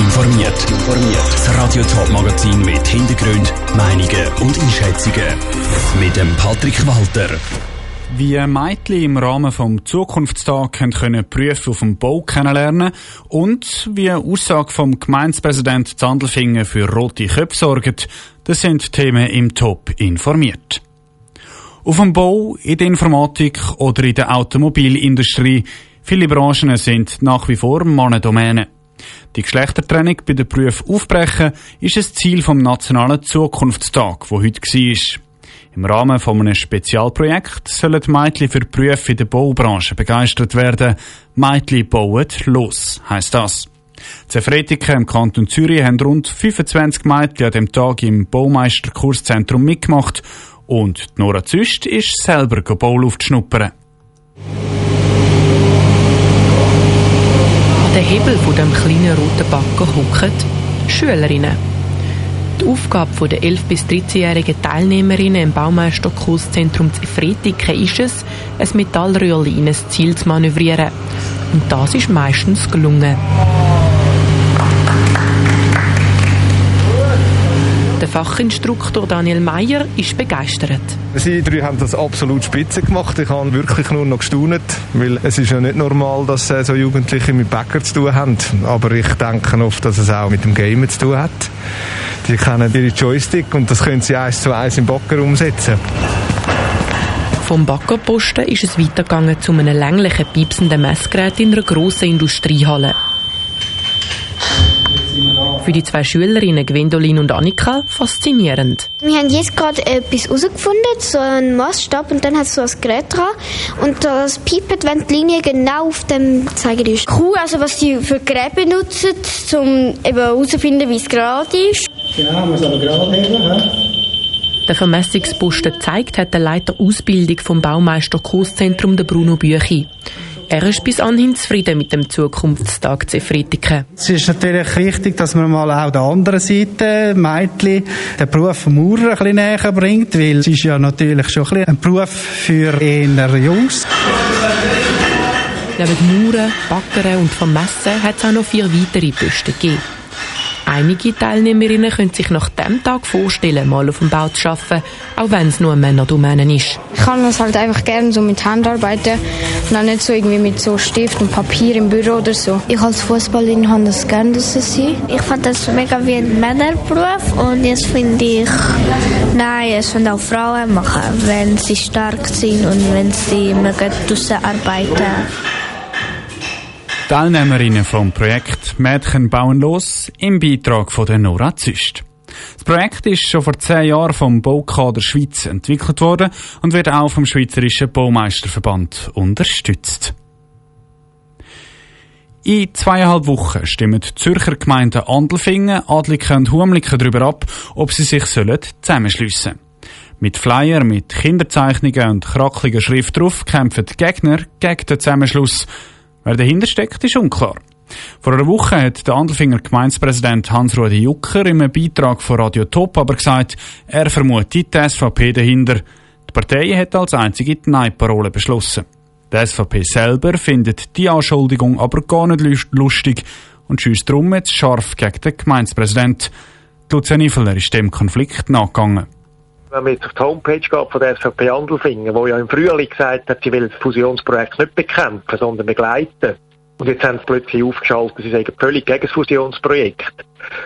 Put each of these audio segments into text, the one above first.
informiert. Das Radio Top Magazin mit Hintergrund, Meinungen und Einschätzungen mit dem Patrick Walter. Wie Mädchen im Rahmen vom Zukunftstag können Berufe auf dem Bau kennenlernen und wie eine Aussage vom Gemeindepräsident Zandelfingen für rote Köpfe sorgt, das sind Themen im Top informiert. Auf dem Bau, in der Informatik oder in der Automobilindustrie, viele Branchen sind nach wie vor Mannendomänen. Die Geschlechtertrennung bei den Berufen aufbrechen ist ein Ziel vom Nationalen Zukunftstag, wo heute war. Im Rahmen von einem Spezialprojekt sollen Mädchen für Berufe in der Baubranche begeistert werden. Mädchen bauen los, heisst das. Zefretiken im Kanton Zürich haben rund 25 Mädchen an dem Tag im Baumeisterkurszentrum mitgemacht und Nora Züst ist selber Bauluft schnuppern. An den Hebel von dem kleinen roten Backen hocken Schülerinnen. Die Aufgabe der 11- bis 13-jährigen Teilnehmerinnen im Baumeisterkurszentrum Zefretiken ist es, ein Metallröhrchen in ein Ziel zu manövrieren. Und das ist meistens gelungen. Fachinstruktor Daniel Meyer ist begeistert. Sie drei haben das absolut spitze gemacht. Ich habe wirklich nur noch gestaunt, weil es ist ja nicht normal, dass so Jugendliche mit Bäcker zu tun haben. Aber ich denke oft, dass es auch mit dem Gamen zu tun hat. Die kennen ihre Joystick und das können sie eins zu eins im Backer umsetzen. Vom Backerposten ist es weitergegangen zu einem länglichen, piepsenden Messgerät in einer grossen Industriehalle. Für die zwei Schülerinnen Gwendolin und Annika faszinierend. Wir haben jetzt gerade etwas herausgefunden, so einen Maßstab und dann hat es so ein Gerät dran und das piept, wenn die Linie genau auf dem Zeiger ist. Cool, also was sie für Geräte benutzen, um eben herauszufinden, wie es gerade ist. Genau, muss aber gerade heben. Der Vermessungsposten zeigt, hat der Leiter Ausbildung vom Baumeister-Kurszentrum Bruno Büchi. Er ist bis anhin zufrieden mit dem Zukunftstag Zefritiken. Es ist natürlich wichtig, dass man mal auch der anderen Seite, Mädchen, den Beruf Maurer ein bisschen näher bringt, weil es ist ja natürlich schon ein, ein Beruf für eher Jungs. Neben Mauern, Backern und Vermessen hat es auch noch vier weitere Posten gegeben. Einige Teilnehmerinnen können sich nach dem Tag vorstellen, mal auf dem Bau zu arbeiten, auch wenn es nur ein Männerdomäne ist. Ich kann das halt einfach gerne so mit Hand arbeiten und dann nicht so irgendwie mit so Stift und Papier im Büro oder so. Ich als Fußballerin habe das gerne sein. Ich fand das mega wie ein Männerberuf und jetzt finde ich, nein, es können auch Frauen machen, wenn sie stark sind und wenn sie mögen draussen arbeiten. Teilnehmerinnen vom Projekt Mädchen bauen los im Beitrag von der Nora Züst. Das Projekt ist schon vor zehn Jahren vom Baukader Schweiz entwickelt worden und wird auch vom Schweizerischen Baumeisterverband unterstützt. In zweieinhalb Wochen stimmen die Zürcher Gemeinden Andelfingen, Adliken und Humliken darüber ab, ob sie sich zusammenschliessen sollen. Mit Flyer, mit Kinderzeichnungen und krackliger Schrift drauf kämpfen die Gegner gegen den Zusammenschluss. Wer dahinter steckt, ist unklar. Vor einer Woche hat der Andelfinger Gemeindepräsident Hans-Rudi Jucker in einem Beitrag von Radio Top aber gesagt, er vermutet die SVP dahinter. Die Partei hat als einzige die Nein-Parole beschlossen. Die SVP selber findet die Anschuldigung aber gar nicht lustig und schießt darum jetzt scharf gegen den Gemeindepräsident. Lucian Ifeler ist dem Konflikt nachgegangen. Wenn man jetzt auf die Homepage geht von der SVP Andelfingen, wo ja im Frühling gesagt hat, sie will das Fusionsprojekt nicht bekämpfen, sondern begleiten. Und jetzt haben sie plötzlich aufgeschaltet, sie sagen völlig gegen das Fusionsprojekt.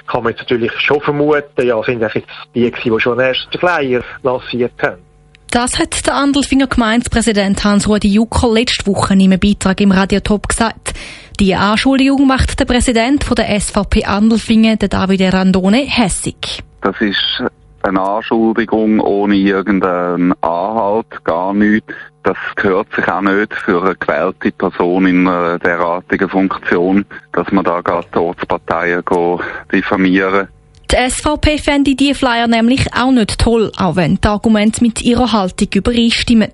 Kann man jetzt natürlich schon vermuten, ja, sind das jetzt die, die schon den ersten Flyer lanciert haben. Das hat der Andelfinger Gemeindepräsident Hans-Rudi Jucker letzte Woche in einem Beitrag im Radio Top gesagt. Die Anschuldigung macht der Präsident von der SVP Andelfingen, der David Randone, hässig. Das ist eine Anschuldigung ohne irgendeinen Anhalt, gar nichts. Das gehört sich auch nicht für eine gewählte Person in einer derartigen Funktion, dass man da gerade die Ortsparteien diffamieren die SVP fände die Flyer nämlich auch nicht toll, auch wenn die Argumente mit ihrer Haltung übereinstimmen.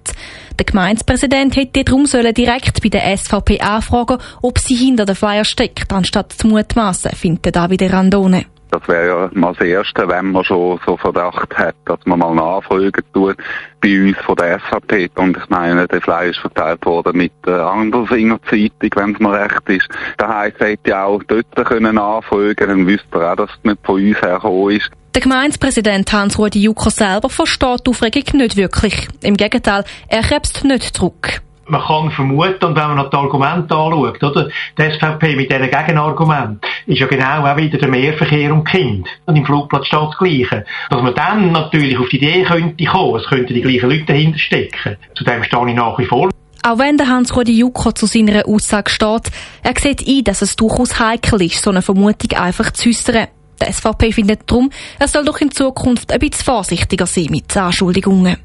Der Gemeindepräsident hätte darum sollen direkt bei der SVP anfragen, ob sie hinter den Flyer steckt, anstatt zu mutmaßen, findet Davide Randone. Das wäre ja mal das Erste, wenn man schon so Verdacht hat, dass man mal nachfragen tut bei uns von der SVP. Und ich meine, der Fleisch ist verteilt worden mit der Andersinger Zeitung, wenn es mir recht ist. Da heisst, hätte ja auch dort können nachfragen, dann wüsste er auch, dass es nicht von uns hergekommen ist. Der Gemeindepräsident Hans-Rudi Jucker selber versteht die Aufregung nicht wirklich. Im Gegenteil, er krebst nicht zurück man kann vermuten, und wenn man noch die Argumente anschaut, oder? Die SVP mit diesen Gegenargumenten ist ja genau auch wieder der Mehrverkehr um Kind. Und im Flugplatz steht das Gleiche. Dass man dann natürlich auf die Idee könnte kommen, es könnten die gleichen Leute dahinter stecken. Zu dem stehe ich nach wie vor. Auch wenn der Hans-Rudi Jucker zu seiner Aussage steht, er sieht ein, dass es durchaus heikel ist, so eine Vermutung einfach zu äußern. Die SVP findet darum, er soll doch in Zukunft ein bisschen vorsichtiger sein mit Anschuldigungen.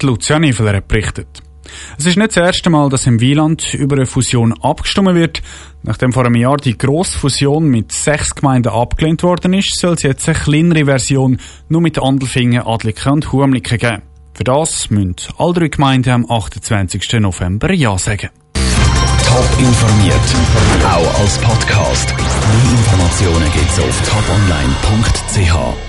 Die Lucia Niveler berichtet. Es ist nicht das erste Mal, dass im Wieland über eine Fusion abgestimmt wird. Nachdem vor einem Jahr die Grossfusion mit sechs Gemeinden abgelehnt worden ist, soll es jetzt eine kleinere Version nur mit Andelfingen, Adliken und Humliken geben. Für das müssen alle drei Gemeinden am 28. November Ja sagen. Top informiert, auch als Podcast. Mehr Informationen gibt's auf toponline.ch.